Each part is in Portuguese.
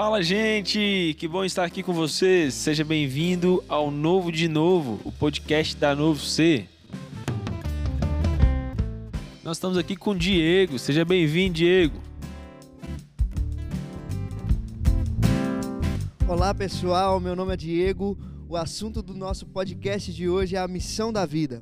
Fala, gente! Que bom estar aqui com vocês. Seja bem-vindo ao Novo de Novo, o podcast da Novo C. Nós estamos aqui com o Diego. Seja bem-vindo, Diego. Olá, pessoal. Meu nome é Diego. O assunto do nosso podcast de hoje é a missão da vida.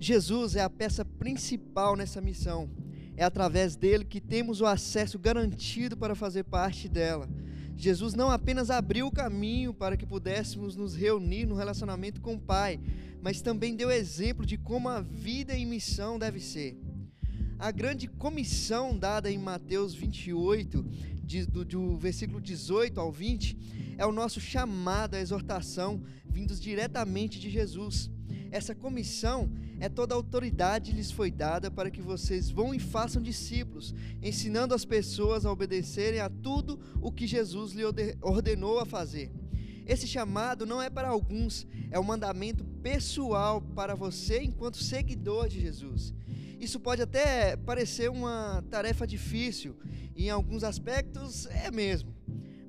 Jesus é a peça principal nessa missão. É através dele que temos o acesso garantido para fazer parte dela. Jesus não apenas abriu o caminho para que pudéssemos nos reunir no relacionamento com o Pai, mas também deu exemplo de como a vida e missão deve ser. A grande comissão dada em Mateus 28, de, do, do versículo 18 ao 20, é o nosso chamado, a exortação, vindos diretamente de Jesus. Essa comissão é toda a autoridade lhes foi dada para que vocês vão e façam discípulos, ensinando as pessoas a obedecerem a tudo o que Jesus lhe ordenou a fazer. Esse chamado não é para alguns, é um mandamento pessoal para você enquanto seguidor de Jesus. Isso pode até parecer uma tarefa difícil, e em alguns aspectos é mesmo,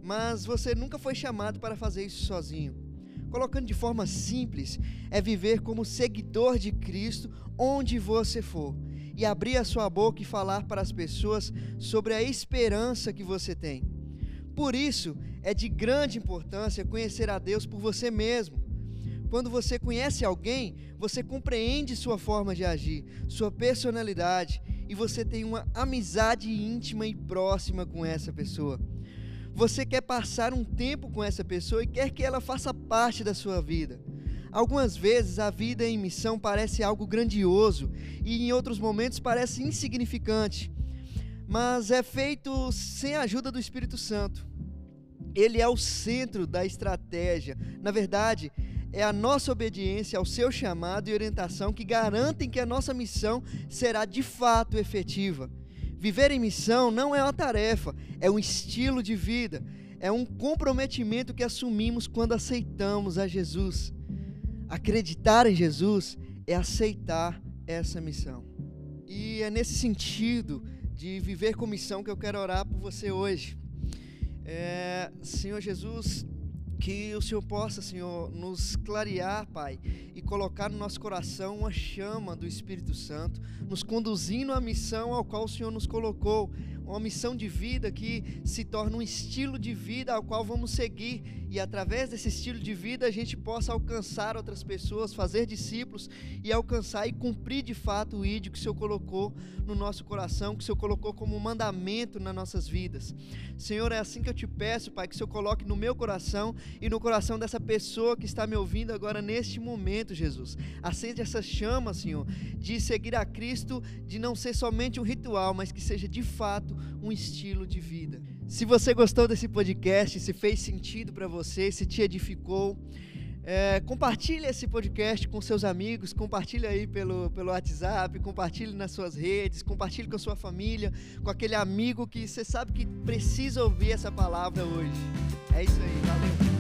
mas você nunca foi chamado para fazer isso sozinho. Colocando de forma simples, é viver como seguidor de Cristo onde você for e abrir a sua boca e falar para as pessoas sobre a esperança que você tem. Por isso, é de grande importância conhecer a Deus por você mesmo. Quando você conhece alguém, você compreende sua forma de agir, sua personalidade e você tem uma amizade íntima e próxima com essa pessoa. Você quer passar um tempo com essa pessoa e quer que ela faça parte da sua vida. Algumas vezes a vida em missão parece algo grandioso e em outros momentos parece insignificante, mas é feito sem a ajuda do Espírito Santo. Ele é o centro da estratégia. Na verdade, é a nossa obediência ao seu chamado e orientação que garantem que a nossa missão será de fato efetiva. Viver em missão não é uma tarefa, é um estilo de vida, é um comprometimento que assumimos quando aceitamos a Jesus. Acreditar em Jesus é aceitar essa missão. E é nesse sentido de viver com missão que eu quero orar por você hoje. É, Senhor Jesus, que o Senhor possa, Senhor, nos clarear, Pai, e colocar no nosso coração uma chama do Espírito Santo, nos conduzindo à missão ao qual o Senhor nos colocou, uma missão de vida que se torna um estilo de vida ao qual vamos seguir e através desse estilo de vida a gente possa alcançar outras pessoas, fazer discípulos e alcançar e cumprir de fato o ídolo que o Senhor colocou no nosso coração, que o Senhor colocou como mandamento nas nossas vidas. Senhor, é assim que eu te peço, Pai, que o Senhor coloque no meu coração e no coração dessa pessoa que está me ouvindo agora neste momento, Jesus. Acende essa chama, Senhor, de seguir a Cristo, de não ser somente um ritual, mas que seja de fato um estilo de vida. Se você gostou desse podcast, se fez sentido para você, se te edificou, é, compartilhe esse podcast com seus amigos, compartilhe aí pelo, pelo WhatsApp, compartilhe nas suas redes, compartilhe com a sua família, com aquele amigo que você sabe que precisa ouvir essa palavra hoje. É isso aí, valeu.